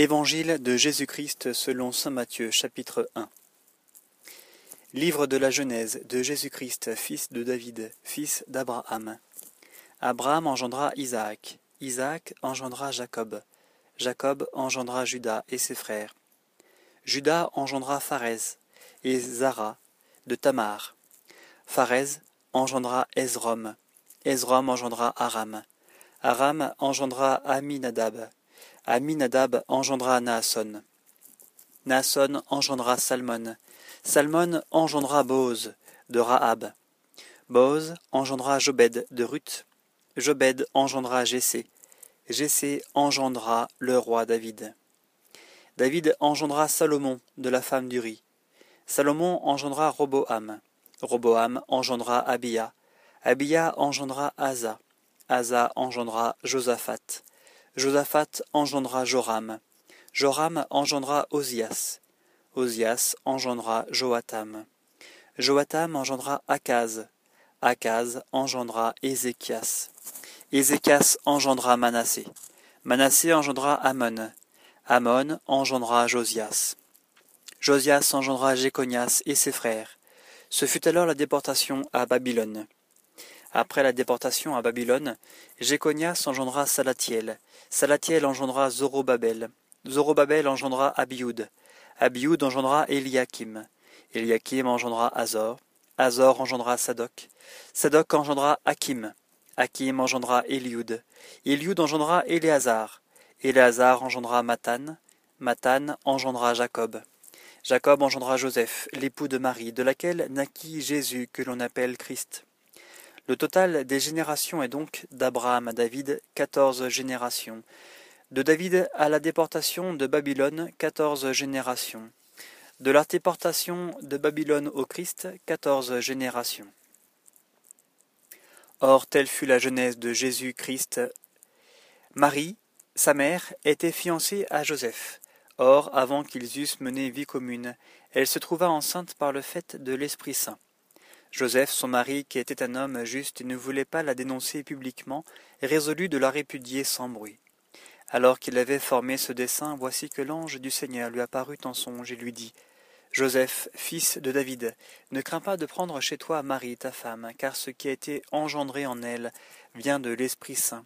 Évangile de Jésus-Christ selon saint Matthieu chapitre 1 Livre de la Genèse de Jésus-Christ, fils de David, fils d'Abraham. Abraham engendra Isaac, Isaac engendra Jacob, Jacob engendra Judas et ses frères. Judas engendra Pharez et Zara de Tamar. Pharez engendra Ezrom, Ezrom engendra Aram, Aram engendra Aminadab, Aminadab engendra Naasson. Naasson engendra Salmon. Salmon engendra Boaz de Rahab. Boaz engendra Jobed de Ruth. Jobed engendra Jessé. Jessé engendra le roi David. David engendra Salomon de la femme d'Uri. Salomon engendra Roboam. Roboam engendra Abia. Abia engendra Asa. Asa engendra Josaphat. Josaphat engendra Joram. Joram engendra Osias. Osias engendra Joatam. Joatam engendra Akaz. Akaz engendra Ézéchias. Ézéchias engendra Manassé. Manassé engendra Amon. Amon engendra Josias. Josias engendra Jéconias et ses frères. Ce fut alors la déportation à Babylone. Après la déportation à Babylone, Jéconias engendra Salatiel. Salatiel engendra Zorobabel. Zorobabel engendra Abioud. Abioud engendra Eliakim. Eliakim engendra Azor. Azor engendra Sadok. Sadok engendra Hakim. Hakim engendra Eliud. Eliud engendra Éléazar. Éléazar engendra Mathan. Mathan engendra Jacob. Jacob engendra Joseph, l'époux de Marie, de laquelle naquit Jésus que l'on appelle Christ. Le total des générations est donc d'Abraham à David quatorze générations, de David à la déportation de Babylone quatorze générations, de la déportation de Babylone au Christ quatorze générations. Or telle fut la genèse de Jésus-Christ. Marie, sa mère, était fiancée à Joseph. Or, avant qu'ils eussent mené vie commune, elle se trouva enceinte par le fait de l'Esprit Saint. Joseph, son mari, qui était un homme juste et ne voulait pas la dénoncer publiquement, résolut de la répudier sans bruit. Alors qu'il avait formé ce dessein, voici que l'ange du Seigneur lui apparut en songe et lui dit Joseph, fils de David, ne crains pas de prendre chez toi Marie, ta femme, car ce qui a été engendré en elle vient de l'Esprit Saint.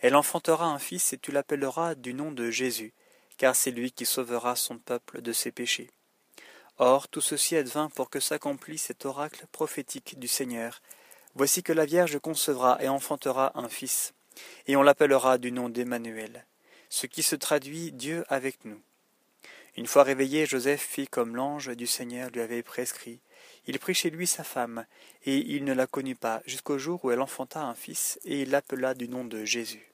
Elle enfantera un fils et tu l'appelleras du nom de Jésus, car c'est lui qui sauvera son peuple de ses péchés. Or tout ceci advint pour que s'accomplisse cet oracle prophétique du Seigneur. Voici que la Vierge concevra et enfantera un fils, et on l'appellera du nom d'Emmanuel, ce qui se traduit Dieu avec nous. Une fois réveillé, Joseph fit comme l'ange du Seigneur lui avait prescrit. Il prit chez lui sa femme, et il ne la connut pas jusqu'au jour où elle enfanta un fils, et il l'appela du nom de Jésus.